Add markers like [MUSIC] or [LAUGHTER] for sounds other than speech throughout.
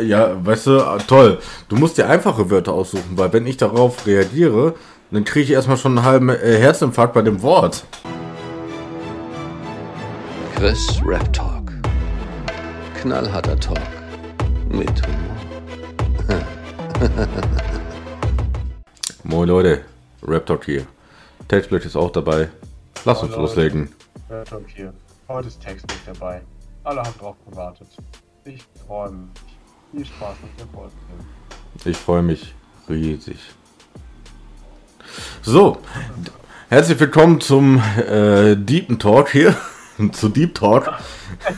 Ja, weißt du, toll. Du musst dir einfache Wörter aussuchen, weil wenn ich darauf reagiere, dann kriege ich erstmal schon einen halben äh, Herzinfarkt bei dem Wort. Chris Rap Talk. Knallharter Talk. Mit Humor. [LAUGHS] Moin Leute, Rap Talk hier. Textblick ist auch dabei. Lass uns Moin, loslegen. Hört und hier. Heute ist Text nicht dabei. Alle haben drauf gewartet. Ich freue mich. Viel Spaß mit der Folge. Ich freue mich riesig. So, herzlich willkommen zum äh, Deepen Talk hier. [LAUGHS] zu Deep Talk.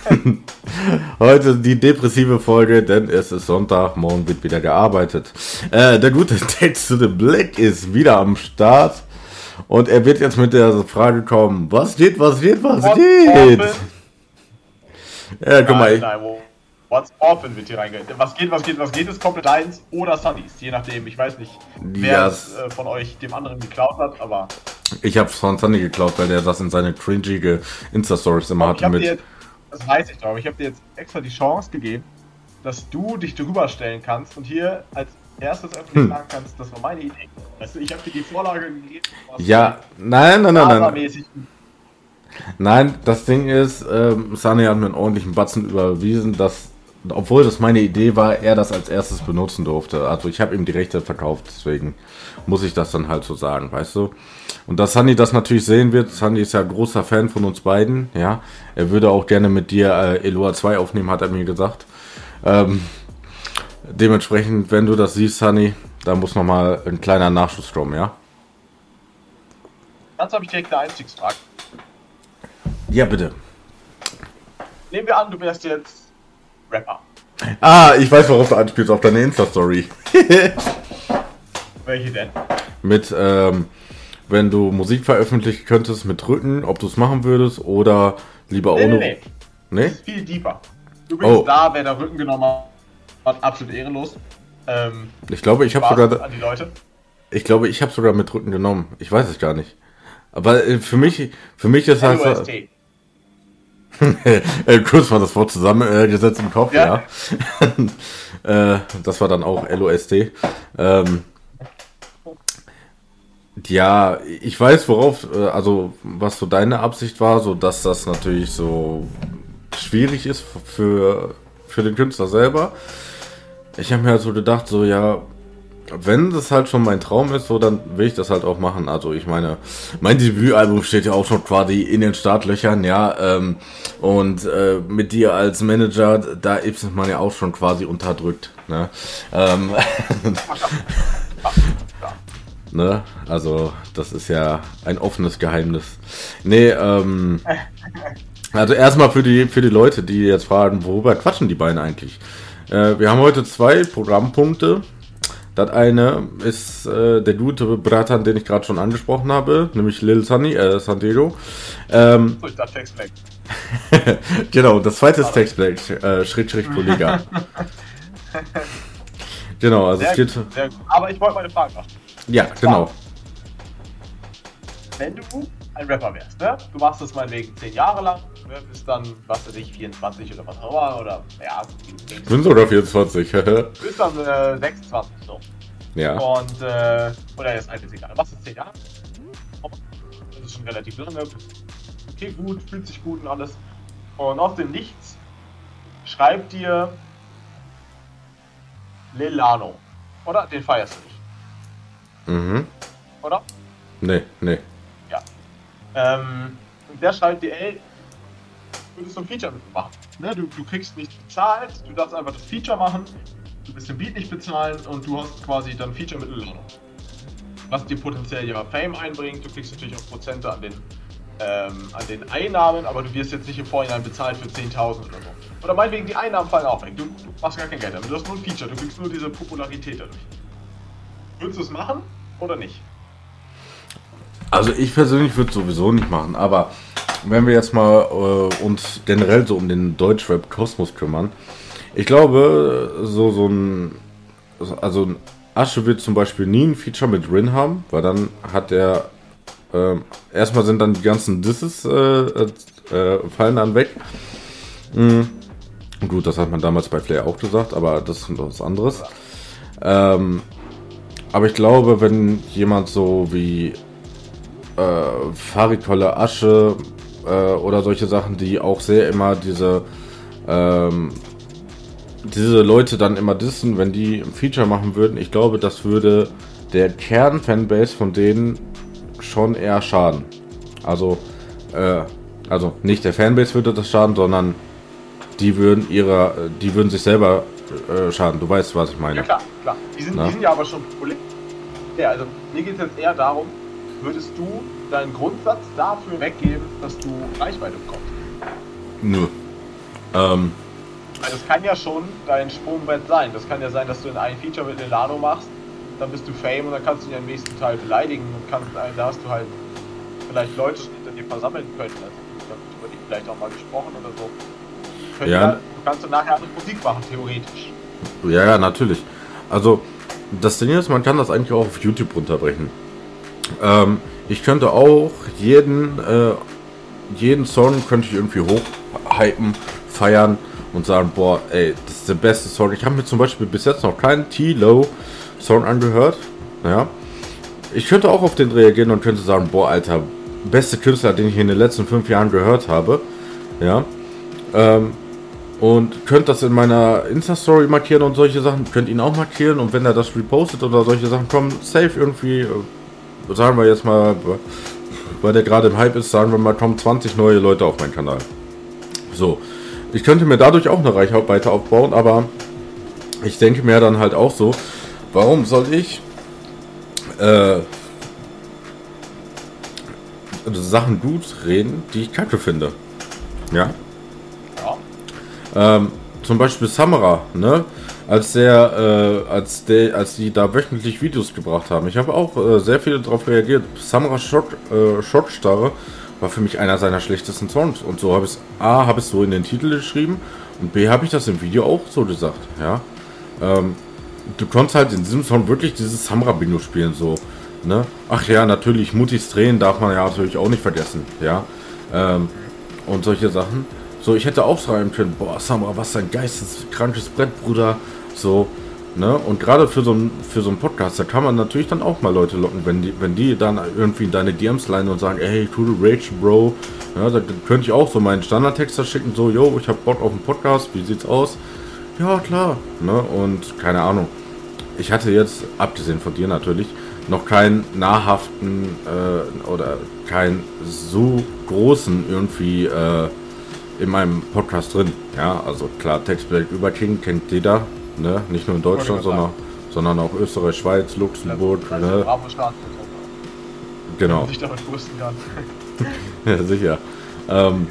[LAUGHS] Heute die depressive Folge, denn es ist Sonntag, morgen wird wieder gearbeitet. Äh, der gute [LAUGHS] Text to the Black ist wieder am Start. Und er wird jetzt mit der Frage kommen, was geht, was geht, was geht? Ja, guck mal, ich, What's open wird hier reingeht. Was geht, was geht, was geht, ist komplett eins oder Sunnys. Je nachdem, ich weiß nicht, wer Ja, es äh, von euch dem anderen geklaut hat, aber ich hab's von Sunny geklaut, weil der das in seine cringige Insta-Stories immer hatte mit. jetzt, das weiß ich doch, aber ich habe dir jetzt extra die Chance gegeben, dass du dich drüber stellen kannst und hier als erstes öffentlich Hm. sagen kannst, das war meine Idee. Weißt du, ich habe dir die Vorlage gegeben. Ja, nein, nein, nein, nein. Nein, das Ding ist, ähm, Sunny hat mir einen ordentlichen Batzen überwiesen, dass, obwohl das meine Idee war, er das als erstes benutzen durfte. Also ich habe ihm die Rechte verkauft, deswegen muss ich das dann halt so sagen, weißt du? Und dass Sunny das natürlich sehen wird, Sunny ist ja großer Fan von uns beiden, ja. Er würde auch gerne mit dir äh, Eloa 2 aufnehmen, hat er mir gesagt. Ähm, dementsprechend, wenn du das siehst, Sunny, da muss nochmal ein kleiner Nachschuss kommen, ja? Dazu habe ich direkt eine Einstiegsfrage. Ja, bitte. Nehmen wir an, du wärst jetzt Rapper. Ah, ich weiß, worauf du anspielst, auf deine Insta-Story. [LAUGHS] Welche denn? mit, ähm, wenn du Musik veröffentlichen könntest mit Rücken, ob du es machen würdest oder lieber Nee, ohne. nee, nee. Nee? Das viel deeper. Übrigens Oh. da, wer da Rücken genommen hat, absolut ehrenlos. Ähm, Ich glaube, ich habe sogar, an die Leute. ich glaube, ich habe sogar mit Rücken genommen. Ich weiß es gar nicht. Aber äh, für mich, für mich ist halt so, LOST. [LAUGHS] äh, kurz mal das Wort zusammengesetzt im Kopf, ja. Ja. [LAUGHS] äh, das war dann auch LOST. Ähm, ja, ich weiß, worauf, äh, also was so deine Absicht war, so dass das natürlich so schwierig ist für, für den Künstler selber. Ich habe mir halt so gedacht, so ja, wenn das halt schon mein Traum ist, so dann will ich das halt auch machen. Also ich meine, mein Debütalbum steht ja auch schon quasi in den Startlöchern, ja. Ähm, und äh, mit dir als Manager, da ist man ja auch schon quasi unterdrückt. Ne? Ähm, [LAUGHS] ne? Also das ist ja ein offenes Geheimnis. Nee, ähm, also erstmal für die, für die Leute, die jetzt fragen, worüber quatschen die beiden eigentlich? Äh, wir haben heute zwei Programmpunkte. Das eine ist äh, der gute Bratan, den ich gerade schon angesprochen habe, nämlich Lil Sunny, äh, San Diego. Ähm, ich dachte Text weg. [LAUGHS] genau, das zweite ist Text Black, äh, Schritt, Schritt, Kollega. [LAUGHS] genau, also es Sehr geht. gut, gut. Aber ich wollte meine Frage machen. Ja, genau. Wenn du ein Rapper wärst, ne? Du machst das meinetwegen 10 Jahre lang, ne? Bis dann, was weiß ich, 24 oder was auch immer, oder, ja, Ich bin sogar 24. [LAUGHS] bis dann äh, 26 so. ja. Und, äh, oder jetzt halt 10 Jahre. Machst du 10 Jahre? Das ist schon relativ lange. Okay, gut, fühlt sich gut und alles. Und aus dem Nichts schreibt dir Lilano. Oder? Den feierst du nicht. Mhm. Oder? Nee, nee. Ähm, und der schreibt dir, ey, würdest du ein Feature mit mir machen? Ne, du, du kriegst nicht bezahlt, du darfst einfach das Feature machen, du wirst den Beat nicht bezahlen und du hast quasi dann Feature mit Lilano. Was dir potenziell ja Fame einbringt, du kriegst natürlich auch Prozente an den, ähm, an den Einnahmen, aber du wirst jetzt nicht im Vorhinein bezahlt für 10.000 oder so. Oder meinetwegen, die Einnahmen fallen auch weg. Du, du machst gar kein Geld damit. Du hast nur ein Feature, du kriegst nur diese Popularität dadurch. Würdest du es machen oder nicht? Also ich persönlich würde sowieso nicht machen, aber wenn wir jetzt mal äh, uns generell so um den Deutschrap-Kosmos kümmern, ich glaube, so, so ein, also Asche wird zum Beispiel nie ein Feature mit Rin haben, weil dann hat er, ähm, erstmal sind dann die ganzen Disses, äh, äh, fallen dann weg. Mm. Gut, das hat man damals bei Flair auch gesagt, aber das ist was anderes. Ähm, aber ich glaube, wenn jemand so wie äh, Farid Kolle Asche äh, oder solche Sachen, die auch sehr immer diese ähm, diese Leute dann immer dissen, wenn die ein Feature machen würden, ich glaube, das würde der Kern-Fanbase von denen schon eher schaden. Also, äh, also nicht der Fanbase würde das schaden, sondern die würden ihrer, die würden sich selber äh, schaden. Du weißt, was ich meine. Ja klar, klar. Die sind, die sind ja aber schon populär. Ja, also mir geht es jetzt eher darum, würdest du deinen Grundsatz dafür weggeben, dass du Reichweite bekommst? Nö. Ähm, also das kann ja schon dein Sprungbrett sein. Das kann ja sein, dass du in ein Feature mit Elano machst, dann bist du Fame und dann kannst du ihn im nächsten Teil beleidigen und kannst, da hast du halt vielleicht Leute hinter dir versammeln können. Also dann über die vielleicht auch mal gesprochen oder so. Können Ja. ja. du kannst du nachher andere Musik machen, theoretisch. Ja, ja, natürlich. Also, das Ding ist, man kann das eigentlich auch auf YouTube runterbrechen. Ähm, ich könnte auch jeden, äh, jeden Song könnte ich irgendwie hochhypen, feiern und sagen, boah, ey, das ist der beste Song. Ich habe mir zum Beispiel bis jetzt noch keinen T-Low-Song angehört. Ja. Ich könnte auch auf den reagieren und könnte sagen, boah, Alter, beste Künstler, den ich in den letzten fünf Jahren gehört habe. Ja. Ähm, und könnt das in meiner Insta-Story markieren und solche Sachen. Könnt ihn auch markieren und wenn er das repostet oder solche Sachen kommen, safe irgendwie, äh, sagen wir jetzt mal, weil der gerade im Hype ist, sagen wir mal, kommen 20 neue Leute auf meinen Kanal. So. Ich könnte mir dadurch auch eine Reichweite aufbauen, aber ich denke mir dann halt auch so, warum soll ich äh, Sachen gut reden, die ich kacke finde? Ja. Ja. Ähm, zum Beispiel Samara, ne? Als der, äh, als der, als die da wöchentlich Videos gebracht haben. Ich habe auch äh, sehr viel darauf reagiert. Samara Shot, äh, Schockstarre war für mich einer seiner schlechtesten Songs. Und so habe ich es, A, habe ich so in den Titel geschrieben und B, habe ich das im Video auch so gesagt, ja. Ähm, du konntest halt in diesem Song wirklich dieses Samra-Bingo spielen, so, ne? Ach ja, natürlich, Mutis Tränen darf man ja natürlich auch nicht vergessen, ja. Ähm, und solche Sachen. So, ich hätte auch schreiben können, boah, Samra, was ein geisteskrankes Brett, Bruder. So, ne? Und gerade für so ein für so einen Podcast, da kann man natürlich dann auch mal Leute locken, wenn die, wenn die dann irgendwie in deine DMs leinen und sagen, ey, cool Rage, Bro. Ja, da könnte ich auch so meinen Standardtext da schicken, so, yo, ich hab Bock auf einen Podcast, wie sieht's aus? Ja, klar. Ne? Und keine Ahnung. Ich hatte jetzt, abgesehen von dir natürlich, noch keinen nahrhaften äh, oder keinen so großen irgendwie äh, in meinem Podcast drin. Ja, also klar, Textbild über King kennt jeder, ne? Nicht nur in Deutschland, sondern, sondern auch Österreich, Schweiz, Luxemburg, Also, ne? Bravo Staat, Genau. sich damit brüsten kann. [LAUGHS] Ja, sicher. Ähm,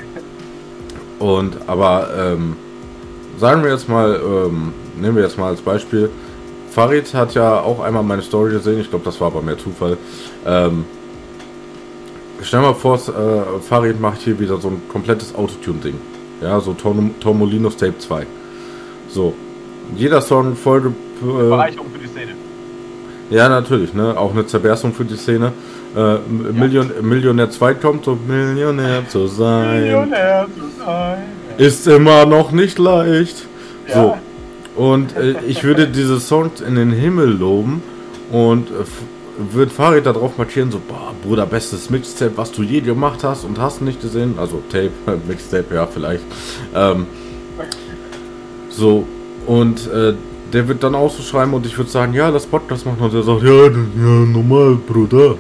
und aber ähm, sagen wir jetzt mal, ähm, nehmen wir jetzt mal als Beispiel, Farid hat ja auch einmal meine Story gesehen, ich glaube, das war aber mehr Zufall. Ähm, stell mal vor, äh, Farid macht hier wieder so ein komplettes Autotune-Ding. Ja, so Tom, Tomolinos Tape 2. So. Jeder Song Folge. Äh, Bereicherung für die Szene. ja, natürlich, ne? Auch eine Zerberstung für die Szene. Äh, M- Million, Millionär 2 kommt, so Millionär zu sein. Millionär zu sein. Ist immer noch nicht leicht. Ja. So. Und äh, ich würde diese Songs in den Himmel loben und äh, würde Farid darauf markieren, so, boah, Bruder, bestes Mixtape, was du je gemacht hast und hast nicht gesehen. Also Tape, [LAUGHS] Mixtape, ja, vielleicht. Ähm, so, und äh, der wird dann auch so schreiben und ich würde sagen, ja, das Podcast machen und der sagt, ja, ja, normal, Bruder.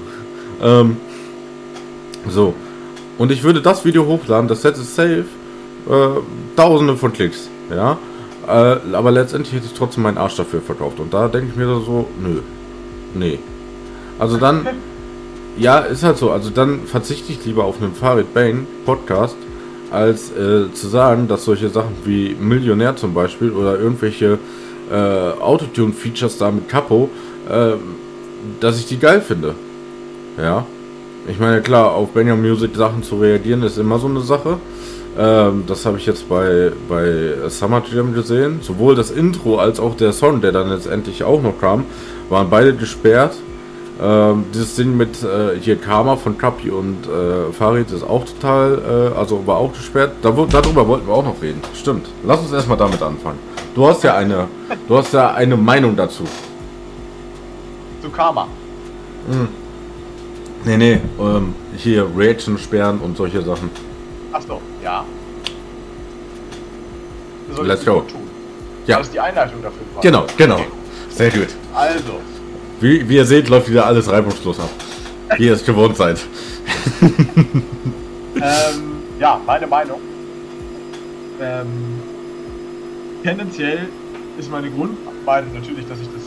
Ähm, so. Und ich würde das Video hochladen, das hätte safe äh, tausende von Klicks, ja. Äh, aber letztendlich hätte ich trotzdem meinen Arsch dafür verkauft. Und da denke ich mir so, nö. Nee. Also dann, [LAUGHS] ja, ist halt so. Also dann verzichte ich lieber auf einen Farid Bang Podcast, als äh, zu sagen, dass solche Sachen wie Millionär zum Beispiel oder irgendwelche äh, Autotune-Features da mit Capo, äh, dass ich die geil finde. Ja. Ich meine, klar, auf Benjamin Music Sachen zu reagieren ist immer so eine Sache. Ähm, das habe ich jetzt bei, bei Summer Jam gesehen. Sowohl das Intro als auch der Song, der dann letztendlich auch noch kam, waren beide gesperrt. Ähm, dieses Ding mit äh, hier Karma von Kapi und äh, Farid ist auch total, äh, also war auch gesperrt. Da, darüber wollten wir auch noch reden. Stimmt. Lass uns erstmal damit anfangen. Du hast ja eine, du hast ja eine Meinung dazu. Zu Karma. Hm. Nee, nee, ähm, hier Reaction sperren und solche Sachen. Achso, ja. Let's go. Ja. Das ist die Einleitung dafür. Genau, genau. Okay. Sehr gut. Also, wie, wie ihr seht, läuft wieder alles reibungslos ab. Wie ihr es gewohnt seid. [LAUGHS] ähm, ja, meine Meinung. Ähm, tendenziell ist meine Grundmeinung natürlich, dass ich das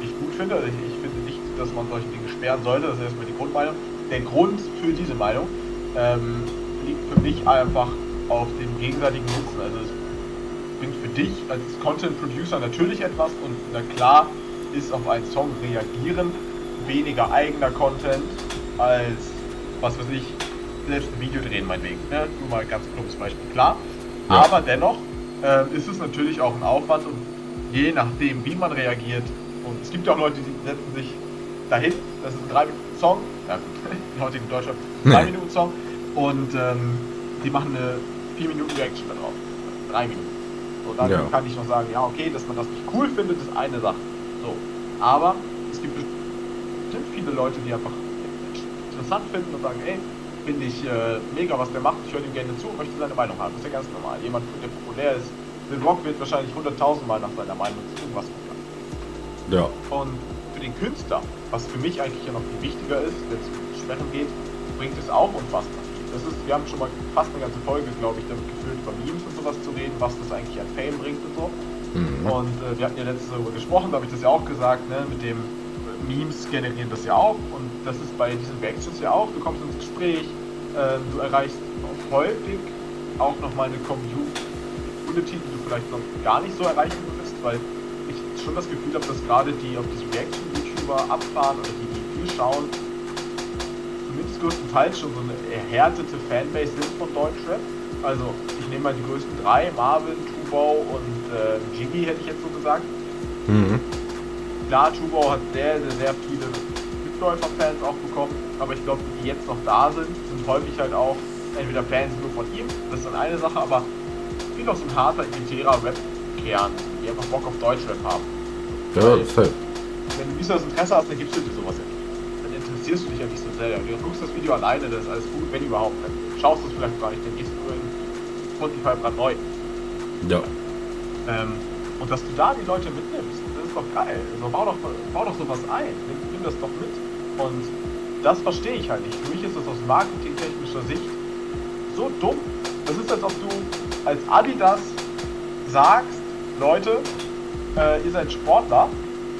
nicht gut finde. Also ich, ich, finde nicht, dass man solche Dinge sperren sollte. Das ist erstmal die Grundmeinung. Der Grund für diese Meinung ähm, liegt für mich einfach auf dem gegenseitigen Nutzen. Also es bringt für dich als Content Producer natürlich etwas und na klar ist auf einen Song reagieren weniger eigener Content als, was weiß ich, selbst ein Video drehen, meinetwegen. Ne? Nur mal ein ganz klumpes Beispiel, klar. Ja. Aber dennoch äh, ist es natürlich auch ein Aufwand und je nachdem, wie man reagiert, und es gibt ja auch Leute, die setzen sich dahin, das ist ein 3-Minuten-Song, ja, [LAUGHS] in heutigen Deutschland, 3-Minuten-Song, und ähm, die machen eine 4-Minuten-Reaction darauf. 3 Minuten. So, dann ja. kann ich noch sagen, ja, okay, dass man das nicht cool findet, ist eine Sache. So. Aber es gibt bestimmt viele Leute, die einfach interessant finden und sagen, ey, finde ich äh, mega, was der macht, ich höre ihm gerne zu und möchte seine Meinung haben. Das ist ja ganz normal. Jemand, der populär ist, The Rock wird wahrscheinlich 100.000 Mal nach seiner Meinung zu irgendwas sagen. Ja. Und für den Künstler, was für mich eigentlich ja noch viel wichtiger ist, wenn es um Sprechen geht, bringt es auch unfassbar das ist, wir haben schon mal fast eine ganze Folge, glaube ich, damit geführt, über Memes und sowas zu reden, was das eigentlich an Fame bringt und so. Mhm. Und äh, wir hatten ja letztes darüber gesprochen, da habe ich das ja auch gesagt, ne, mit dem Memes generieren das ja auch. Und das ist bei diesen Reactions ja auch. Du kommst ins Gespräch, äh, du erreichst häufig auch nochmal eine Community, die du vielleicht noch gar nicht so erreichen würdest, weil ich schon das Gefühl habe, dass gerade die auf diese Reaction-YouTuber abfahren oder die, die viel schauen, zumindest größtenteils schon so eine erhärtete Fanbase sind von Deutschrap. Also ich nehme mal die größten drei, Marvin, Tubau und äh, Jiggy hätte ich jetzt so gesagt. Mhm. Klar, Tubau hat sehr, sehr, sehr viele Mitläufer-Fans auch bekommen, aber ich glaube, die jetzt noch da sind, sind häufig halt auch entweder Fans nur von ihm, das ist dann eine Sache, aber viel auch so ein harter, elitärer Rap-Kern, die einfach Bock auf Deutschrap haben. Ja, das halt. Wenn du nicht so das Interesse hast, dann gibst du dir sowas ja nicht. Dann interessierst du dich ja nicht so sehr. Du guckst das Video alleine, das ist alles gut, wenn überhaupt. Dann schaust du es vielleicht gar nicht, dann gehst du nur in Spotify neu. Ja. Ähm, und dass du da die Leute mitnimmst, das ist doch geil. Also bau doch, bau doch sowas ein. Nimm, nimm das doch mit. Und das verstehe ich halt nicht. Für mich ist das aus marketingtechnischer Sicht so dumm. Das ist, als ob du als Adidas sagst, Leute, äh, ihr seid Sportler,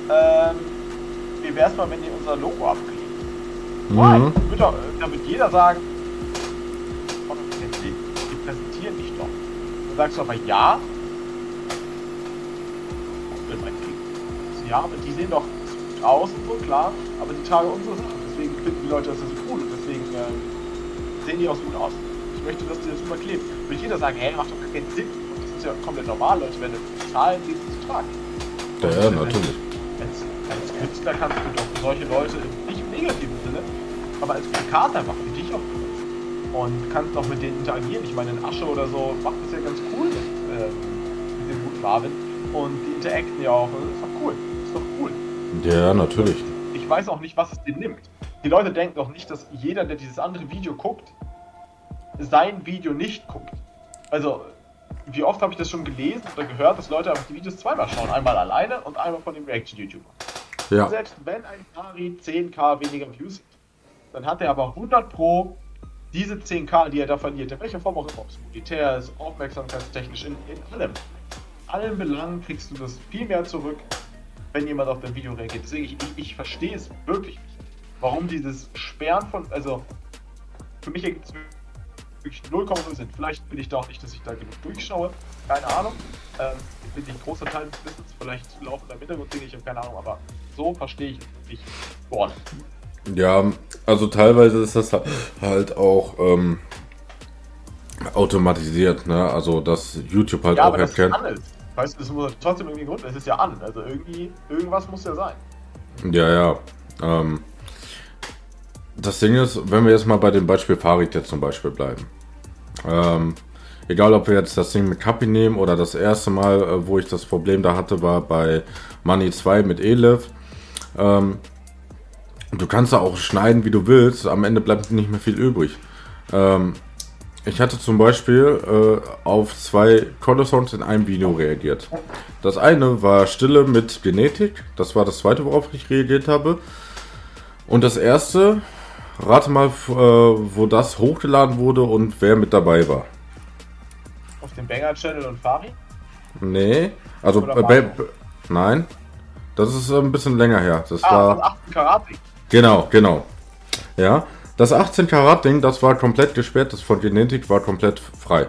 ähm, wie wär's mal, wenn ihr unser Logo abkriegt? Mhm. Da wird jeder sagen, sagst du aber ja. Ja, aber die sehen doch aus und so, klar, aber die tragen unsere Sachen. Deswegen finden die Leute das ja so cool und deswegen äh, sehen die auch so gut aus. Ich möchte, dass die das überklebt. Würde jeder sagen, hey, macht doch gar keinen Sinn. Und das ist ja komplett normal, Leute, wenn du Zahlen die zu tragen. Ja, ja natürlich. Als, als Künstler kannst du doch solche Leute nicht im negativen Sinne, aber als Plakat einfach für dich auch und kannst auch mit denen interagieren. Ich meine, in Asche oder so macht das ja ganz cool mit, ähm, mit dem guten Marvin. Und die interacten ja auch. Das ist doch cool. Das ist doch cool. Ja, natürlich. Ich weiß auch nicht, was es denen nimmt. Die Leute denken doch nicht, dass jeder, der dieses andere Video guckt, sein Video nicht guckt. Also, wie oft habe ich das schon gelesen oder gehört, dass Leute einfach die Videos zweimal schauen. Einmal alleine und einmal von dem Reaction-YouTuber. Ja. Selbst wenn ein Kari 10k weniger Views hat, dann hat er aber 100 Pro diese 10k, die er da verliert, in welcher Form auch immer, ob es monetär ist, aufmerksamkeitstechnisch, in, in allem, allen Belangen kriegst du das viel mehr zurück, wenn jemand auf dein Video reagiert. Deswegen, ich, ich, ich verstehe es wirklich nicht, warum dieses Sperren von, also, für mich ergibt es wirklich 0,0 Sinn. Vielleicht bin ich da auch nicht, dass ich da genug durchschaue, keine Ahnung. Ähm, ich bin nicht großer Teil des Wissens, vielleicht laufen da Hintergrund ich habe keine Ahnung, aber so verstehe ich es nicht. Boah. Ja, also teilweise ist das halt auch ähm, automatisiert, ne? Also dass YouTube halt ja, auch erkennt. Weißt du, das muss trotzdem irgendwie Grund, es ist ja an. Also irgendwie, irgendwas muss ja sein. Ja, ja. Ähm, das Ding ist, wenn wir jetzt mal bei dem Beispiel Farid jetzt zum Beispiel bleiben. Ähm, egal, ob wir jetzt das Ding mit Kapi nehmen oder das erste Mal, äh, wo ich das Problem da hatte, war bei Money 2 mit Elif. Ähm, du kannst da auch schneiden, wie du willst. Am Ende bleibt nicht mehr viel übrig. Ähm, ich hatte zum Beispiel äh, auf zwei Color-Songs in einem Video reagiert. Das eine war Stille mit Genetik. Das war das zweite, worauf ich reagiert habe. Und das erste, rate mal, äh, wo das hochgeladen wurde und wer mit dabei war. Auf dem Banger-Channel und Fari? Nee, also äh, nein, das ist äh, ein bisschen länger her. Das Ah, war von 8. Karate. Genau, genau. Ja, das 18 Karat Ding, das war komplett gesperrt. Das von Genetik war komplett frei.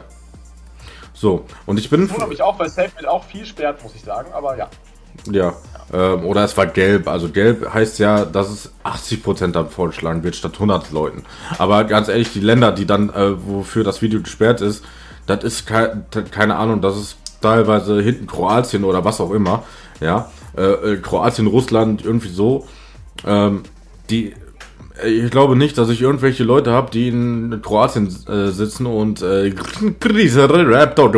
So und ich bin Ich wundere mich auch, weil Selfmade auch viel sperrt, muss ich sagen, aber ja. ja ähm, oder es war gelb. Also gelb heißt ja, dass es 80% dann vorgeschlagen wird statt 100 Leuten. Aber ganz ehrlich, die Länder, die dann äh, wofür das Video gesperrt ist, das ist kei keine Ahnung, das ist teilweise hinten Kroatien oder was auch immer. Ja, äh, äh, Kroatien, Russland, irgendwie so. Ähm, die, äh, ich glaube nicht, dass ich irgendwelche Leute habe, die in Kroatien äh, sitzen und äh,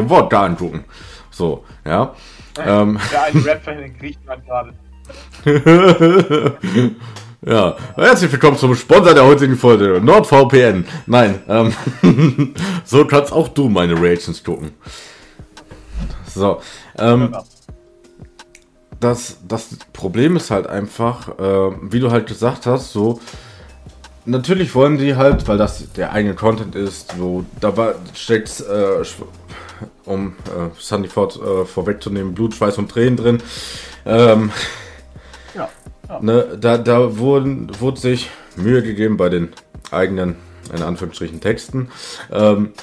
Wodka angucken. So, ja. Ähm, eine Rap-Fan in Griechenland gerade. [LAUGHS] ja, herzlich willkommen zum Sponsor der heutigen Folge, NordVPN. Nein, ähm, [LAUGHS] so kannst auch du meine Reactions gucken. So, ähm, das, das Problem ist halt einfach, äh, wie du halt gesagt hast, so, natürlich wollen die halt, weil das der eigene Content ist, so, da war, steckt, äh, um äh, Sunny Ford äh, vorwegzunehmen, Blut, Schweiß und Tränen drin. Ähm, Ja. ja. Ne, da, da wurden, wurde sich Mühe gegeben bei den eigenen, in Anführungsstrichen, Texten. Ähm,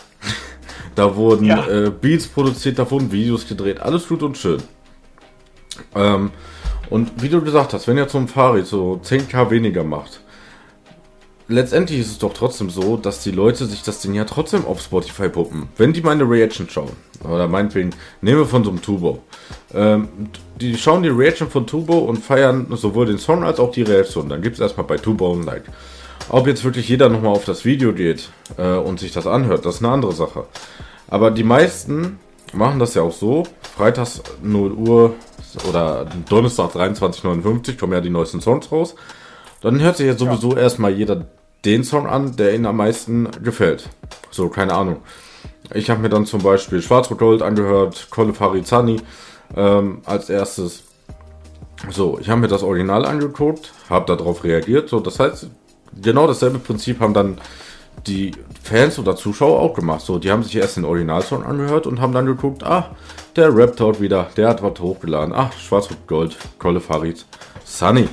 [LAUGHS] da wurden Ja. äh, Beats produziert, da wurden Videos gedreht, alles gut und schön. Ähm, und wie du gesagt hast, wenn so ein Fahrrad so 10k weniger macht, letztendlich ist es doch trotzdem so, dass die Leute sich das Ding ja trotzdem auf Spotify puppen. Wenn die meine Reaction schauen, oder meinetwegen, nehmen wir von so einem Tubo. Ähm, die schauen die Reaction von Tubo und feiern sowohl den Song als auch die Reaktion. Dann gibt es erstmal bei Tubo ein Like. Ob jetzt wirklich jeder nochmal auf das Video geht äh, und sich das anhört, das ist eine andere Sache. Aber die meisten machen das ja auch so. Freitags 0 Uhr oder Donnerstag 23.59 kommen ja die neuesten Songs raus. Dann hört sich jetzt sowieso erstmal jeder den Song an, der ihnen am meisten gefällt. So, keine Ahnung. Ich habe mir dann zum Beispiel Schwarz-Rot Gold angehört, Kolle Farizani ähm, als erstes. So, ich habe mir das Original angeguckt, habe darauf reagiert. So, das heißt, genau dasselbe Prinzip haben dann die Fans oder Zuschauer auch gemacht. So, die haben sich erst den Originalsong angehört und haben dann geguckt, ah, der rappt dort wieder, der hat was hochgeladen. Ach, Schwarz-Rot Gold, Kolle Farid, Sunny.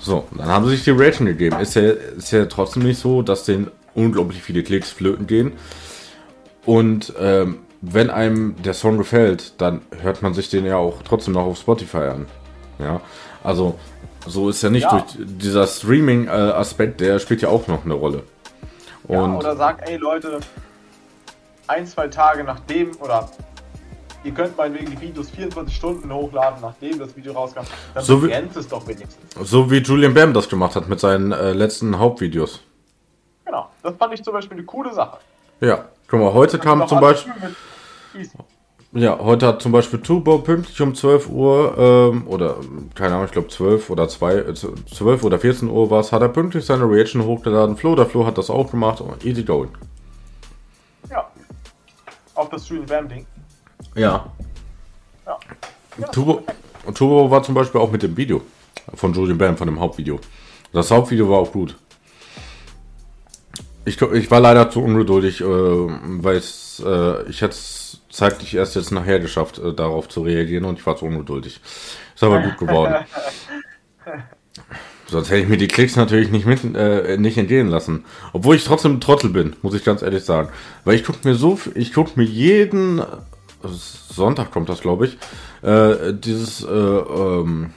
So, dann haben sie sich die Reaction gegeben. Ist ja, ist ja trotzdem nicht so, dass denen unglaublich viele Klicks flöten gehen. Und ähm, wenn einem der Song gefällt, dann hört man sich den ja auch trotzdem noch auf Spotify an. Ja, also so ist ja nicht Ja. durch dieser Streaming-Aspekt, der spielt ja auch noch eine Rolle. Ja, Und oder sag, ey Leute, ein, zwei Tage nachdem, oder ihr könnt meinetwegen die Videos 24 Stunden hochladen, nachdem das Video rauskam, dann So wie- begrenzt es doch wenigstens. so wie Julian Bam das gemacht hat mit seinen äh, letzten Hauptvideos. Genau, das fand ich zum Beispiel eine coole Sache. Ja, guck mal, heute kam zum Beispiel. Ja, heute hat zum Beispiel Tubo pünktlich um 12 Uhr, ähm, oder keine Ahnung, ich glaube 12 oder 2, äh, 12 oder 14 Uhr war es, hat er pünktlich seine Reaction hochgeladen. Flo, der Flo hat das auch gemacht. Oh, easy going. Ja. Auf das Julian Bam Ding. Ja. Ja. ja Turbo, und Turbo war zum Beispiel auch mit dem Video von Julian Bam, von dem Hauptvideo. Das Hauptvideo war auch gut. Ich, ich war leider zu ungeduldig, äh, weil äh, ich hätte es zeitlich erst jetzt nachher geschafft, äh, darauf zu reagieren und ich war zu ungeduldig. Ist aber gut geworden. [LAUGHS] Sonst hätte ich mir die Klicks natürlich nicht mit, äh, nicht entgehen lassen. Obwohl ich trotzdem ein Trottel bin, muss ich ganz ehrlich sagen. Weil ich gucke mir so, ich gucke mir jeden Sonntag kommt das, glaube ich, äh, dieses äh, ähm,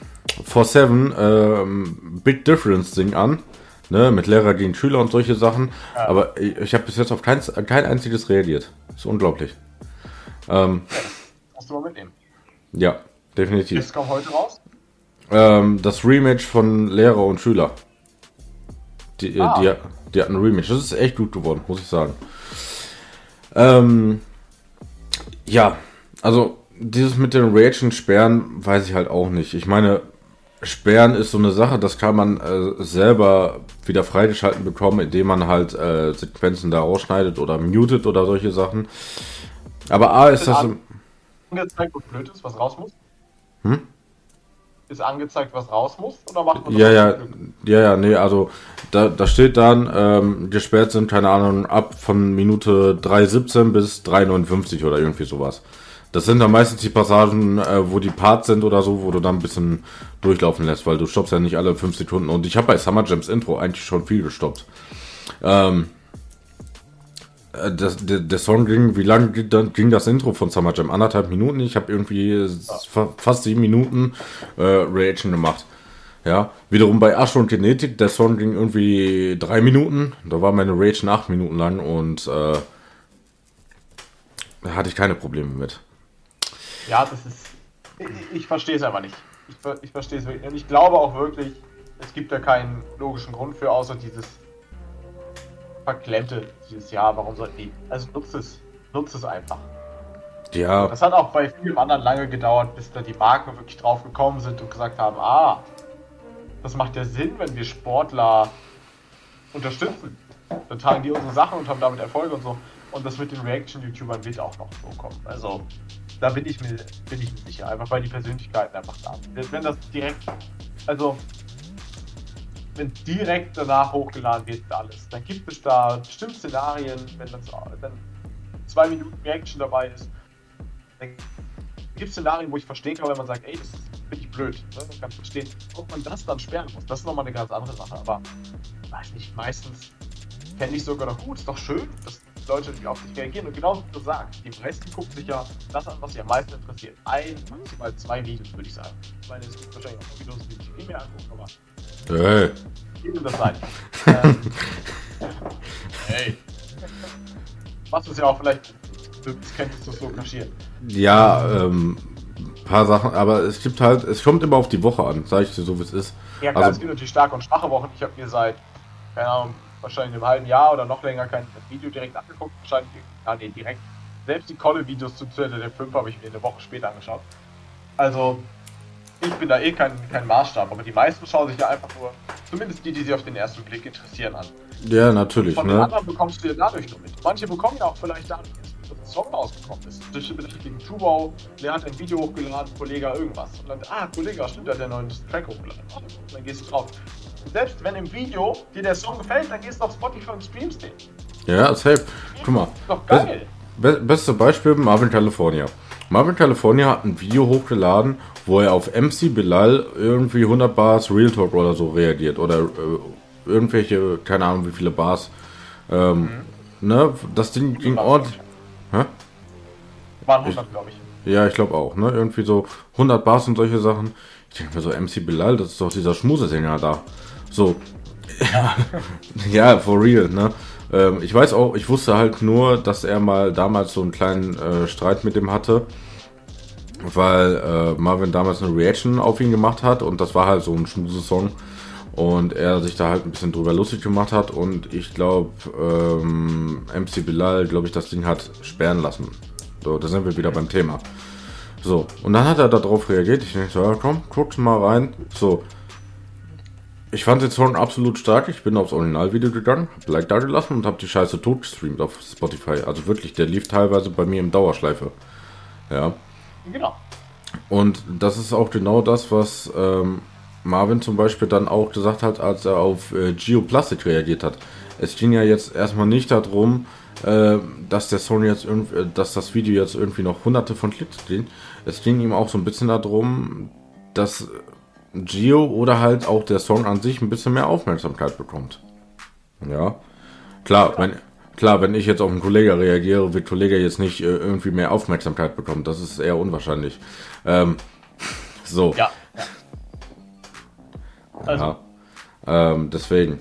4-7 ähm, Big Difference Ding an. Ne, mit Lehrer gegen Schüler und solche Sachen. Aber ich, ich habe bis jetzt auf kein, kein einziges reagiert. ist unglaublich. Ähm, Musst du mal mitnehmen. ja, definitiv. Das kommt heute raus. Ähm, das Rematch von Lehrer und Schüler. Die, Ah. die, die hatten ein Remake. Das ist echt gut geworden, muss ich sagen. Ähm, ja, also dieses mit den Reaction sperren weiß ich halt auch nicht. Ich meine, sperren ist so eine Sache, das kann man äh, selber wieder freigeschalten bekommen, indem man halt äh, Sequenzen da ausschneidet oder mutet oder solche Sachen. Aber A ist das. an- angezeigt, was blöd ist, was raus muss? Hm? Ist angezeigt, was raus muss? Oder macht man das ja, ja, ja, nee, also da, da steht dann, ähm, gesperrt sind, keine Ahnung, ab von Minute 3,17 bis 3,59 oder irgendwie sowas. Das sind dann meistens die Passagen, äh, wo die Parts sind oder so, wo du dann ein bisschen durchlaufen lässt, weil du stoppst ja nicht alle 5 Sekunden. Und ich habe bei Summer Jams Intro eigentlich schon viel gestoppt. Ähm, äh, das, der, der Song ging, wie lange ging, das Intro von Summer Jam? Anderthalb Minuten? Ich habe irgendwie fast sieben Minuten äh, Reaction gemacht. Ja, wiederum bei Asche und Genetik, der Song ging irgendwie drei Minuten. Da war meine Reaction acht Minuten lang und äh, da hatte ich keine Probleme mit. Ja, das ist. Ich, ich verstehe es einfach nicht. Ich, ich verstehe es wirklich. Und ich glaube auch wirklich, es gibt da keinen logischen Grund für, außer dieses verklemmte, dieses Ja, warum sollten die. Also nutzt es. Nutzt es einfach. Ja, Das hat auch bei vielen anderen lange gedauert, bis da die Marken wirklich drauf gekommen sind und gesagt haben, ah, das macht ja Sinn, wenn wir Sportler unterstützen. Dann tragen die unsere Sachen und haben damit Erfolge und so. Und das mit den Reaction-YouTubern wird auch noch so kommen. Also da bin ich mir, bin ich mir sicher, einfach weil die Persönlichkeiten einfach da sind. Wenn das direkt, also wenn direkt danach hochgeladen wird alles, dann gibt es da bestimmt Szenarien, wenn das dann zwei Minuten Reaction dabei ist, dann gibt es Szenarien, wo ich verstehen kann, wenn man sagt, ey, das finde ich blöd. Ne? Dann kann verstehen, ob man das dann sperren muss. Das ist nochmal eine ganz andere Sache. Aber weiß nicht, meistens fände ich sogar noch gut. Ist doch schön, dass Leute die auf dich reagieren. Und genau wie du sagst, die meisten gucken sich ja das an, was sie am meisten interessiert. Ein, maximal zwei Videos, würde ich sagen. Ich meine, es gibt wahrscheinlich auch Videos, die sich viel mehr angucken, aber hey. jedem das sein. [LAUGHS] ähm, hey. Was ist ja auch vielleicht für Kenntnis so kaschieren. ja, ähm, paar Sachen, aber es gibt halt, es kommt immer auf die Woche an, sag ich dir so, wie es ist. Ja klar, Also- es gibt natürlich starke und schwache Wochen. Ich habe mir seit, keine Ahnung, wahrscheinlich einem halben Jahr oder noch länger kein Video direkt angeguckt. Wahrscheinlich, ja nee, direkt. Selbst die Kolle-Videos zu Zelle der 5 habe ich mir eine Woche später angeschaut. Also, ich bin da eh kein, kein Maßstab, aber die meisten schauen sich ja einfach nur, zumindest die, die sich auf den ersten Blick interessieren, an. Ja, natürlich, Von den ne? anderen bekommst du ja dadurch nur mit. Manche bekommen ja auch vielleicht dadurch, dass ein Song rausgekommen ist. Durch den benachrichtigten Tubau, der hat ein Video hochgeladen, Kollege irgendwas. Und dann, ah, Kollege, stimmt, der hat einen neuen Track hochgeladen. Ah, Und dann gehst du drauf. Selbst wenn im Video dir der Song gefällt, dann gehst du auf Spotify und streamst den. Ja, safe. Guck mal. Ist doch geil. Be beste Beispiel Marvin California. Marvin California hat ein Video hochgeladen, wo er auf MC Bilal irgendwie 100 Bars Real Talk oder so reagiert oder äh, irgendwelche, keine Ahnung wie viele Bars. Ähm, Ne, das Ding ging ordentlich. Hä? Waren 100, glaube ich. Ja, ich glaube auch, ne? Irgendwie so 100 Bars und solche Sachen. Ich denke mir so, MC Bilal, das ist doch dieser Schmusesänger da. So. [LAUGHS] ja, for real, ne? Ähm, ich weiß auch, ich wusste halt nur, dass er mal damals so einen kleinen äh, Streit mit dem hatte. Weil äh, Marvin damals eine Reaction auf ihn gemacht hat und das war halt so ein Schmusesong. Und er sich da halt ein bisschen drüber lustig gemacht hat und ich glaube, ähm, MC Bilal, glaube ich, das Ding hat sperren lassen. So, da sind wir wieder beim Thema. So, und dann hat er darauf reagiert. Ich denke so, ja, komm, guck's mal rein. So. Ich fand den Song absolut stark. Ich bin aufs Originalvideo gegangen, hab Like da gelassen und hab die Scheiße tot gestreamt auf Spotify. Also wirklich, der lief teilweise bei mir im Dauerschleife. Ja. Genau. Und das ist auch genau das, was ähm, Marvin zum Beispiel dann auch gesagt hat, als er auf äh, Geoplastic reagiert hat. Es ging ja jetzt erstmal nicht darum, äh, dass der Song jetzt irgendwie, äh, dass das Video jetzt irgendwie noch hunderte von Klicks kriegt. Es ging ihm auch so ein bisschen darum, dass Geo oder halt auch der Song an sich ein bisschen mehr Aufmerksamkeit bekommt. Ja. Klar, wenn, klar, wenn ich jetzt auf einen Kollegen reagiere, wird Kollege jetzt nicht äh, irgendwie mehr Aufmerksamkeit bekommen. Das ist eher unwahrscheinlich. Ähm, [LAUGHS] so. Ja. ja. Also, Ja. Ähm, deswegen.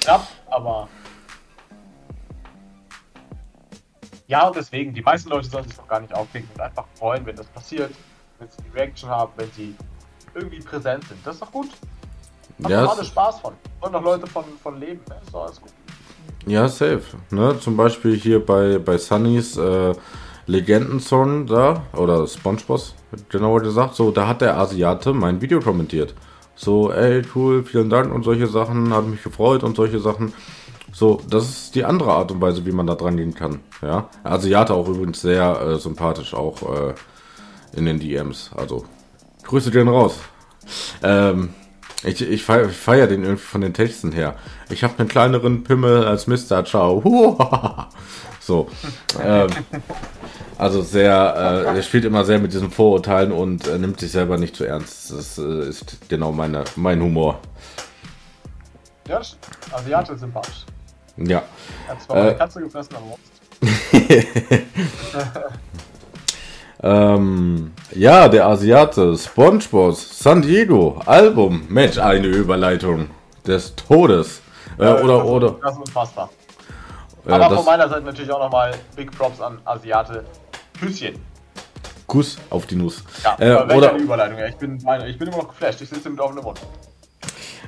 knapp, aber. Ja, und deswegen, die meisten Leute sollen sich doch gar nicht aufregen und einfach freuen, wenn das passiert, wenn sie die Reaction haben, wenn sie irgendwie präsent sind. Das ist doch gut. Haben Ja, alle Spaß von. Sollen doch Leute von, von leben, ne? Ist doch alles gut. Ja, safe. Ne? Zum Beispiel hier bei, bei Sunnys äh, Legendensong da, oder Spongeboss, genauer gesagt, so, da hat der Asiate mein Video kommentiert. So, ey, cool, vielen Dank und solche Sachen, hat mich gefreut und solche Sachen. So, das ist die andere Art und Weise, wie man da dran gehen kann. Ja, Asiate auch übrigens sehr äh, sympathisch, auch äh, in den DMs. Also, Grüße gehen raus. Ähm, ich, ich feiere feier den irgendwie von den Texten her. Ich habe einen kleineren Pimmel als Mr. Ciao. [LAUGHS] So. Ähm, also sehr, äh, er spielt immer sehr mit diesen Vorurteilen und äh, nimmt sich selber nicht zu ernst. Das äh, ist genau meine, mein Humor. Ja. Asiate sympathisch. Ja. Er hat zwar Äh. meine Katze gefressen, aber. [LAUGHS] Ähm, ja, der Asiate, SpongeBob, San Diego, Album, Mensch, eine Überleitung des Todes. Äh, oder, das, oder, Das ist unfassbar. ja, aber von meiner Seite natürlich auch nochmal Big Props an Asiate. Küsschen. Kuss auf die Nuss. Ja, Äh, oder, eine Überleitung. Ja, ich, bin, ich bin immer noch geflasht. Ich sitze mit offenem Mund.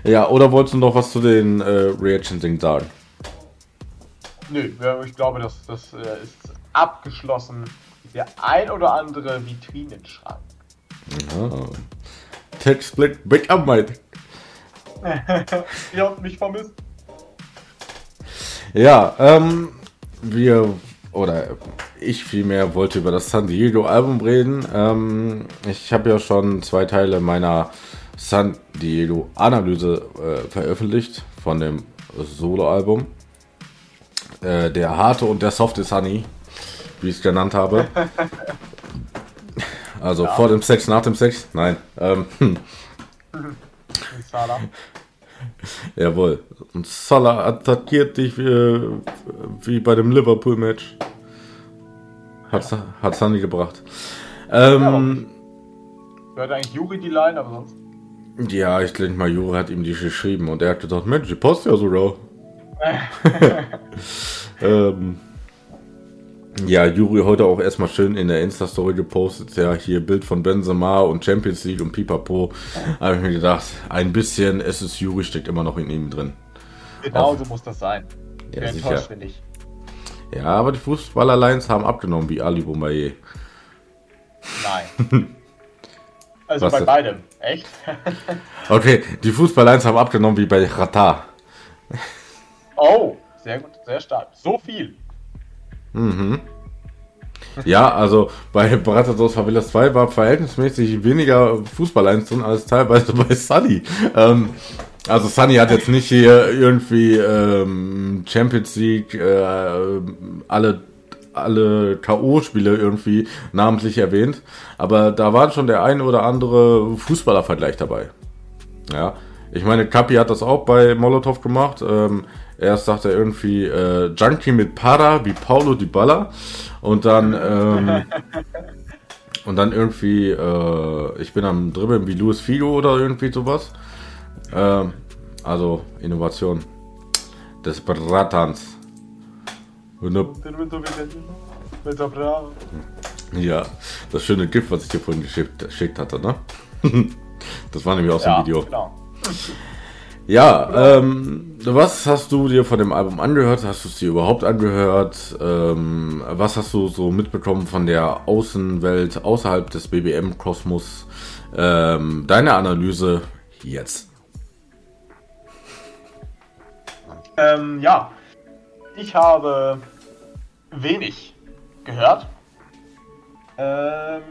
ja, oder wolltest du noch was zu den äh, Reaction-Dingen sagen? Nö, ja, ich glaube, das, das äh, ist abgeschlossen. Der ein oder andere Vitrinenschrank. Ah. Textblick, Big Up, mate. [LAUGHS] Ihr habt mich vermisst. Ja, ähm, wir, oder ich vielmehr wollte über das San Diego Album reden. Ähm, ich habe ja schon zwei Teile meiner San Diego Analyse äh, veröffentlicht von dem Solo-Album. Äh, der harte und der softe Sunny, wie ich es genannt habe. [LAUGHS] Also vor dem Sex, nach dem Sex? Nein. Ähm, [LAUGHS] Sala. Jawohl. Und Salah attackiert dich wie, wie bei dem Liverpool-Match. Hat, hat Sunny gebracht. Ähm, Hört eigentlich Juri die Line, aber sonst. ja, ich denke mal, Jure hat ihm die geschrieben und er hat gedacht, Mensch, die passt ja so raw. [LAUGHS] ähm, ja, Juri heute auch erstmal schön in der Insta-Story gepostet, ja, hier Bild von Benzema und Champions League und Pipapo. habe ich mir gedacht, ein bisschen SS Juri steckt immer noch in ihm drin. Genau so muss das sein. Ja, enttäuscht bin ich. Ja, aber die Fußballer-Lines haben abgenommen, wie Ali Boumaier. Nein. [LAUGHS] Also Was bei denn? beidem. Echt? [LAUGHS] Okay, die Fußball-Lines haben abgenommen wie bei Rata. Oh, sehr gut, sehr stark. So viel. Ja, also bei Brattersos Favelas 2 war verhältnismäßig weniger Fußball-Lines drin als teilweise bei Sunny. Ähm, also Sunny hat jetzt nicht hier irgendwie ähm, Champions League, äh, alle, alle K.O.-Spiele irgendwie namentlich erwähnt. Aber da war schon der ein oder andere Fußballer-Vergleich dabei. Ja, ich meine, Kapi hat das auch bei Molotov gemacht. Ähm, erst sagt er irgendwie äh, Junkie mit Para wie Paulo Di Balla und dann ähm, [LAUGHS] und dann irgendwie äh, ich bin am Dribbeln wie Luis Figo oder irgendwie sowas. Ähm, also Innovation des Bratans. Ja, das schöne GIF, was ich dir vorhin geschickt, geschickt hatte, ne? [LAUGHS] Das war nämlich aus Ja, dem Video. genau. Ja, ähm, was hast du dir von dem Album angehört? Hast du es dir überhaupt angehört? Ähm, was hast du so mitbekommen von der Außenwelt außerhalb des BBM-Kosmos? Ähm, deine Analyse jetzt. Ähm, ja, ich habe wenig gehört. Ähm,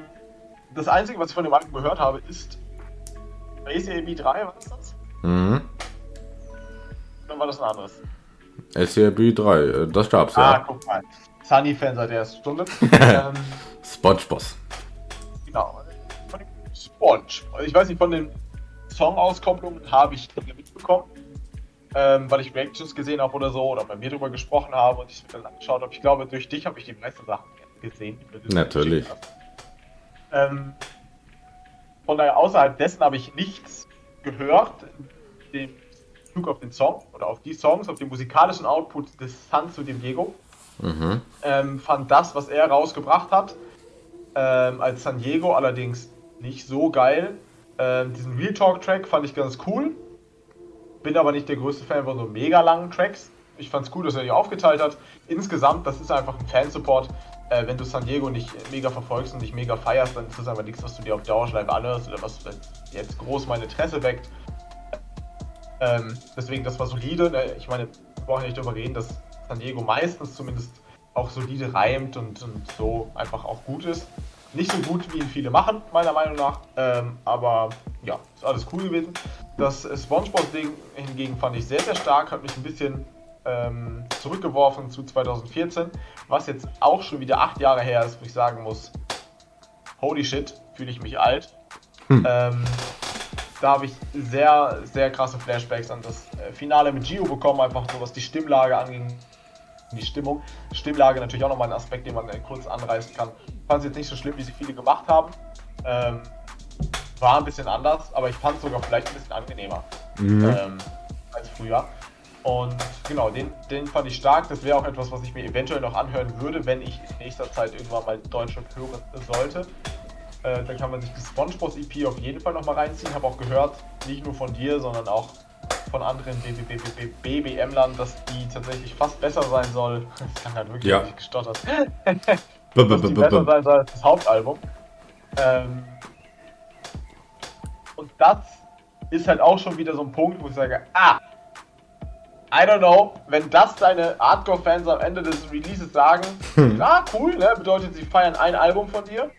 das Einzige, was ich von dem Album gehört habe, ist ACAB 3, was ist das? Mhm. War das ein anderes? SCRB 3, äh, das gab's Ah, ja. guck mal. Sunny-Fan seit der ersten Stunde. [LAUGHS] ähm, Spongeboss. genau. Sponge. Also Ich weiß nicht, von den Song-Auskopplungen habe ich mitbekommen. Ähm, weil ich Reactions gesehen habe oder so, oder bei mir drüber gesprochen habe und ich es mir dann angeschaut habe. Ich glaube, durch dich habe ich die meisten Sachen gesehen. Natürlich. Ähm, von daher, außerhalb dessen habe ich nichts gehört, dem Bezug auf den Song oder auf die Songs, auf den musikalischen Output des San zu dem Diego. Mhm. Ähm, fand das, was er rausgebracht hat, ähm, als San Diego allerdings nicht so geil. Ähm, diesen Real Talk Track fand ich ganz cool. Bin aber nicht der größte Fan von so mega langen Tracks. Ich fand es cool, dass er die aufgeteilt hat. Insgesamt, das ist einfach ein Fansupport. Äh, wenn du San Diego nicht mega verfolgst und nicht mega feierst, dann ist das einfach nichts, was du dir auf Dauerschleife anhörst oder was jetzt groß mein Interesse weckt. Ähm, deswegen, das war solide. Ne? Ich meine, wir brauchen nicht darüber reden, dass San Diego meistens zumindest auch solide reimt und, und so einfach auch gut ist. Nicht so gut, wie ihn viele machen, meiner Meinung nach. Ähm, aber ja, ist alles cool gewesen. Das Spongebob-Ding hingegen fand ich sehr, sehr stark. Hat mich ein bisschen ähm, zurückgeworfen zu 2014. Was jetzt auch schon wieder acht Jahre her ist, wo ich sagen muss, holy shit, fühle ich mich alt. Hm. Ähm, da habe ich sehr, sehr krasse Flashbacks an das äh, Finale mit Gio bekommen, einfach so was die Stimmlage anging, die Stimmung. Stimmlage natürlich auch nochmal ein Aspekt, den man äh, kurz anreißen kann. Fand es jetzt nicht so schlimm, wie sie viele gemacht haben. Ähm, war ein bisschen anders, aber ich fand es sogar vielleicht ein bisschen angenehmer mhm. ähm, als früher. Und genau, den, den fand ich stark. Das wäre auch etwas, was ich mir eventuell noch anhören würde, wenn ich in nächster Zeit irgendwann mal Deutschland hören sollte. Äh, dann kann man sich die SpongeBob EP auf jeden Fall nochmal reinziehen. Habe auch gehört, nicht nur von dir, sondern auch von anderen BBM-Lern, dass die tatsächlich fast besser sein soll. Das kann halt wirklich ja. nicht gestottert. dass die besser sein soll als das Hauptalbum. Ähm, und das ist halt auch schon wieder so ein Punkt, wo ich sage, ah, I don't know, wenn das deine Hardcore-Fans am Ende des Releases sagen, hm. ja, cool, ne? bedeutet, sie feiern ein Album von dir,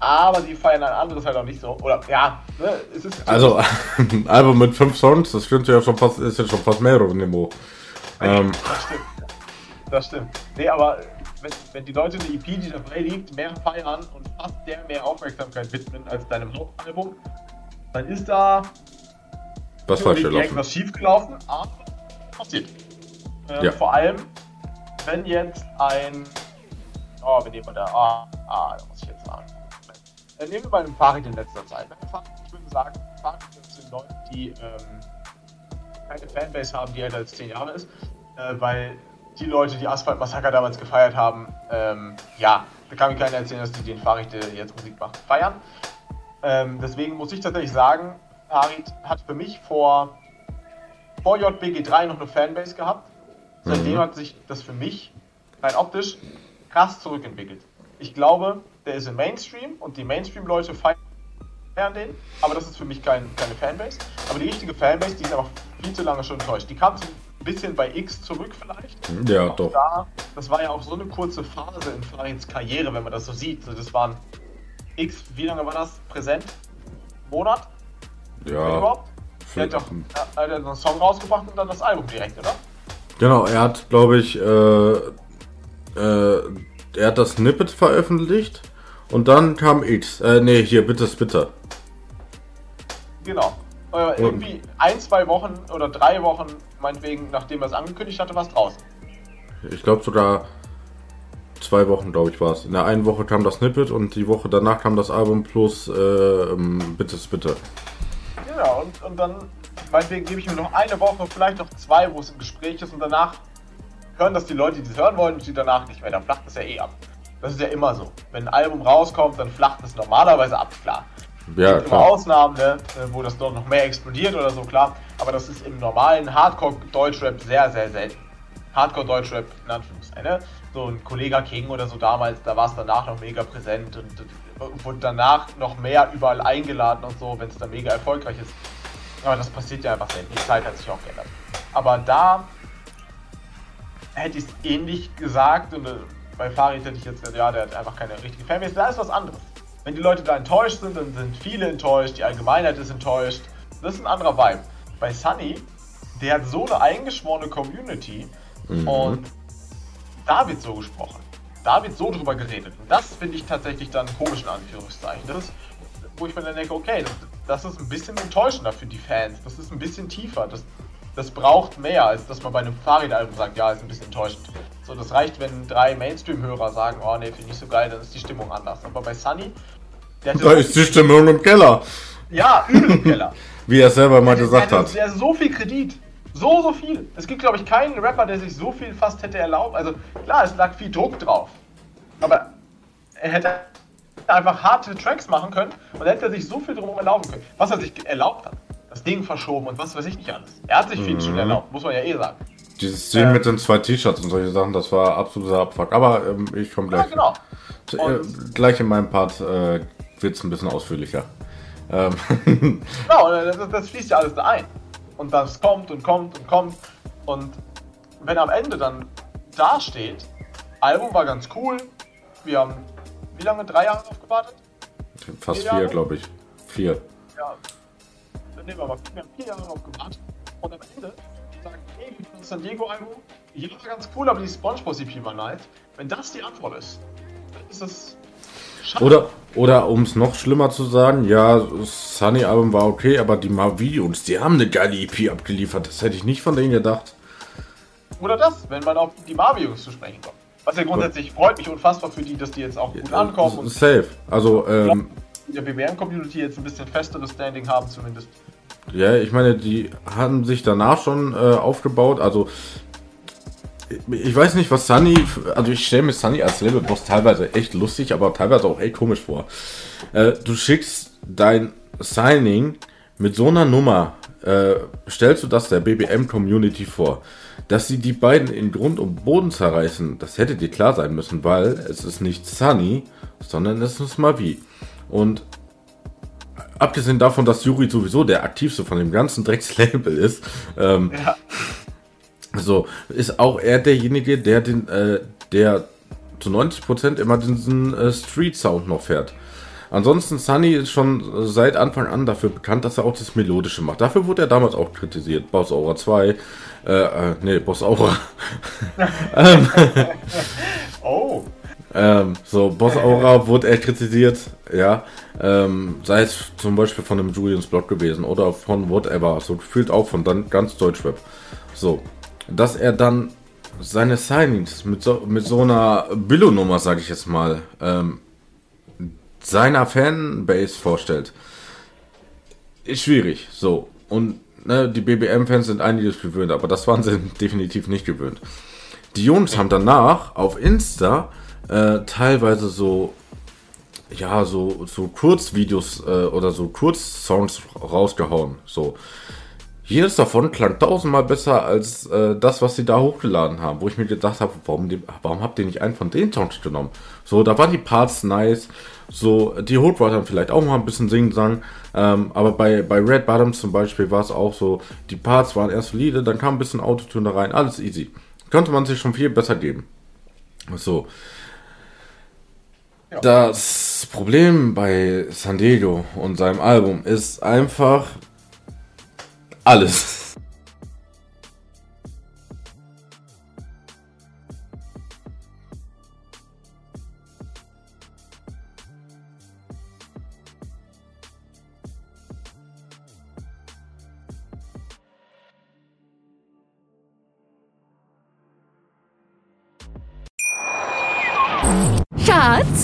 aber sie feiern ein anderes halt auch nicht so. Oder ja, ne, es ist. Also ein [LAUGHS] Album mit fünf Songs, das stimmt ja schon fast, ist ja schon fast mehr Niveau. Ähm. Das stimmt. Das stimmt. Nee, aber wenn, wenn die Leute eine EP, die dabei liegt, mehr feiern und fast der mehr Aufmerksamkeit widmen als deinem Hauptalbum, dann ist da was falsch gelaufen. was schief gelaufen, aber passiert. Äh, ja. Vor allem, wenn jetzt ein. Oh, wir nehmen da. Ah, ah, da muss ich jetzt sagen. Äh, nehmen wir mal einen Fahrrad in letzter Zeit. Ich würde sagen, Fahrrad sind Leute, die ähm, keine Fanbase haben, die älter als 10 Jahre ist, äh, weil die Leute, die Asphalt Massaker damals gefeiert haben, ähm, ja, da kann mir keiner erzählen, dass die den Fahrrad, der jetzt Musik macht, feiern. Ähm, deswegen muss ich tatsächlich sagen, Farid hat für mich vor, vor JBG3 noch eine Fanbase gehabt. Seitdem mhm. hat sich das für mich rein optisch krass zurückentwickelt. Ich glaube, der ist im Mainstream und die Mainstream-Leute feiern den, aber das ist für mich kein, keine Fanbase. Aber die richtige Fanbase, die ist einfach viel zu lange schon enttäuscht. Die kam so ein bisschen bei X zurück vielleicht. Ja, doch. Da, das war ja auch so eine kurze Phase in Farids Karriere, wenn man das so sieht. Das waren X, wie lange war das präsent? Monat? Ja. Überhaupt? Er hat doch er einen Song rausgebracht und dann das Album direkt, oder? Genau, er hat, glaube ich, äh, äh, er hat das Snippet veröffentlicht und dann kam X. Äh, nee, hier, bitte, bitte. Genau. Äh, irgendwie ein, zwei Wochen oder drei Wochen, meinetwegen, nachdem er es angekündigt hatte, war es draußen. Ich glaube sogar zwei Wochen, glaube ich, war es. In der einen Woche kam das Snippet und die Woche danach kam das Album plus äh, ähm, Bitte, bitte. Genau, und, und dann, meinetwegen gebe ich mir noch eine Woche, vielleicht noch zwei, wo es im Gespräch ist und danach hören das die Leute, die es hören wollen und die danach nicht mehr. Dann flacht es ja eh ab. Das ist ja immer so. Wenn ein Album rauskommt, dann flacht es normalerweise ab, klar. Ja, es gibt immer Ausnahmen, ne, wo das dort noch mehr explodiert oder so, klar. Aber das ist im normalen Hardcore-Deutschrap sehr, sehr selten. Hardcore-Deutschrap, in Anführungszeichen, ne? So ein Kollege King oder so damals, da war es danach noch mega präsent und, und wurde danach noch mehr überall eingeladen und so, wenn es dann mega erfolgreich ist. Aber das passiert ja einfach selten. Die Zeit hat sich auch geändert. Aber da hätte ich es ähnlich gesagt und äh, bei Farid hätte ich jetzt gesagt, ja, der hat einfach keine richtige Fanbase. Da ist was anderes. Wenn die Leute da enttäuscht sind, dann sind viele enttäuscht, die Allgemeinheit ist enttäuscht. Das ist ein anderer Vibe. Bei Sunny, der hat so eine eingeschworene Community mhm. und da wird so gesprochen da wird so drüber geredet. Und das finde ich tatsächlich dann komisch in Anführungszeichen. Das ist, wo ich mir dann denke, okay, das, das ist ein bisschen enttäuschender für die Fans. Das ist ein bisschen tiefer. Das, das braucht mehr, als dass man bei einem Fahrradalbum sagt, ja, ist ein bisschen enttäuschend. So, das reicht, wenn drei Mainstream-Hörer sagen, oh ne, finde ich so geil, dann ist die Stimmung anders. Aber bei Sunny, der Da ist die Stimmung im Keller. Ja, übel im Keller. [LAUGHS] Wie er selber mal der, gesagt der, hat. Der, der so viel Kredit. So, so viel. Es gibt, glaube ich, keinen Rapper, der sich so viel fast hätte erlaubt. Also, klar, es lag viel Druck drauf. Aber er hätte einfach harte Tracks machen können und hätte sich so viel drum erlauben können. Was er sich erlaubt hat. Das Ding verschoben und was weiß ich nicht alles. Er hat sich viel schon erlaubt, muss man ja eh sagen. Dieses Ding Ähm. mit den zwei T-Shirts und solche Sachen, das war absoluter Abfuck. Aber ähm, ich komme Ja, gleich. genau. Äh, gleich in meinem Part äh, wird es ein bisschen ausführlicher. Ähm, [LAUGHS] Genau, das, das fließt ja alles da ein. Und das kommt und kommt und kommt. Und wenn am Ende dann da steht, Album war ganz cool, wir haben wie lange? Drei Jahre drauf gewartet? fast Vier vier, glaube ich. Vier. Ja. Nehmen wir mal, wir haben vier Jahre drauf gewartet. Und am Ende sagen, hey, das San Diego Album, ja, ganz cool, aber die SpongeBob EP war nice. Wenn das die Antwort ist, dann ist das schade. Oder, oder um es noch schlimmer zu sagen, ja, Sunny Album war okay, aber die Mavions, die haben eine geile EP abgeliefert. Das hätte ich nicht von denen gedacht. Oder das, wenn man auf die Barbie-Jungs zu sprechen kommt. Was ja grundsätzlich freut mich unfassbar für die, dass die jetzt auch gut ankommen und Safe. Also, ähm, in der BBM-Community jetzt ein bisschen festeres Standing haben zumindest. ja, ich meine, die haben sich danach schon äh, aufgebaut. Also, ich weiß nicht, was Sunny, also ich stelle mir Sunny als Labelboss teilweise echt lustig, aber teilweise auch echt komisch vor. Äh, du schickst dein Signing mit so einer Nummer, äh, stellst du das der BBM-Community vor. Dass sie die beiden in Grund und Boden zerreißen, das hätte dir klar sein müssen, weil es ist nicht Sunny, sondern es ist Mavi. Und abgesehen davon, dass Yuri sowieso der aktivste von dem ganzen Dreckslabel ist, ähm, Ja. so ist auch er derjenige, der den, äh, der zu 90% immer diesen äh, Street Sound noch fährt. Ansonsten Sunny ist schon seit Anfang an dafür bekannt, dass er auch das Melodische macht. Dafür wurde er damals auch kritisiert. Boss Aura 2, äh, äh, nee, Boss Aura. [LAUGHS] Oh, Ähm, so, Boss Aura wurde er kritisiert, ja. Ähm, sei es zum Beispiel von dem Julians Blog gewesen oder von whatever, so gefühlt auch von dann ganz Deutschrap. So, dass er dann seine Signings mit so, mit so einer Billo-Nummer, sag ich jetzt mal, ähm, seiner Fanbase vorstellt, ist schwierig. So, und ne, die BBM-Fans sind einiges gewöhnt, aber das waren sie [LAUGHS] definitiv nicht gewöhnt. Die Jungs haben danach auf Insta äh, teilweise so, ja, so, so Kurzvideos äh, oder so Kurzsongs rausgehauen. So. Jedes davon klang tausendmal besser als äh, das, was sie da hochgeladen haben, wo ich mir gedacht habe, warum, warum habt ihr nicht einen von den Songs genommen? So, da waren die Parts nice, so, die war dann vielleicht auch mal ein bisschen singen sang, ähm, aber bei, bei Red Bottoms zum Beispiel war es auch so, die Parts waren erst solide, dann kam ein bisschen Autotune da rein, alles easy. Könnte man sich schon viel besser geben. So. Ja. Das Problem bei San Diego und seinem Album ist einfach alles.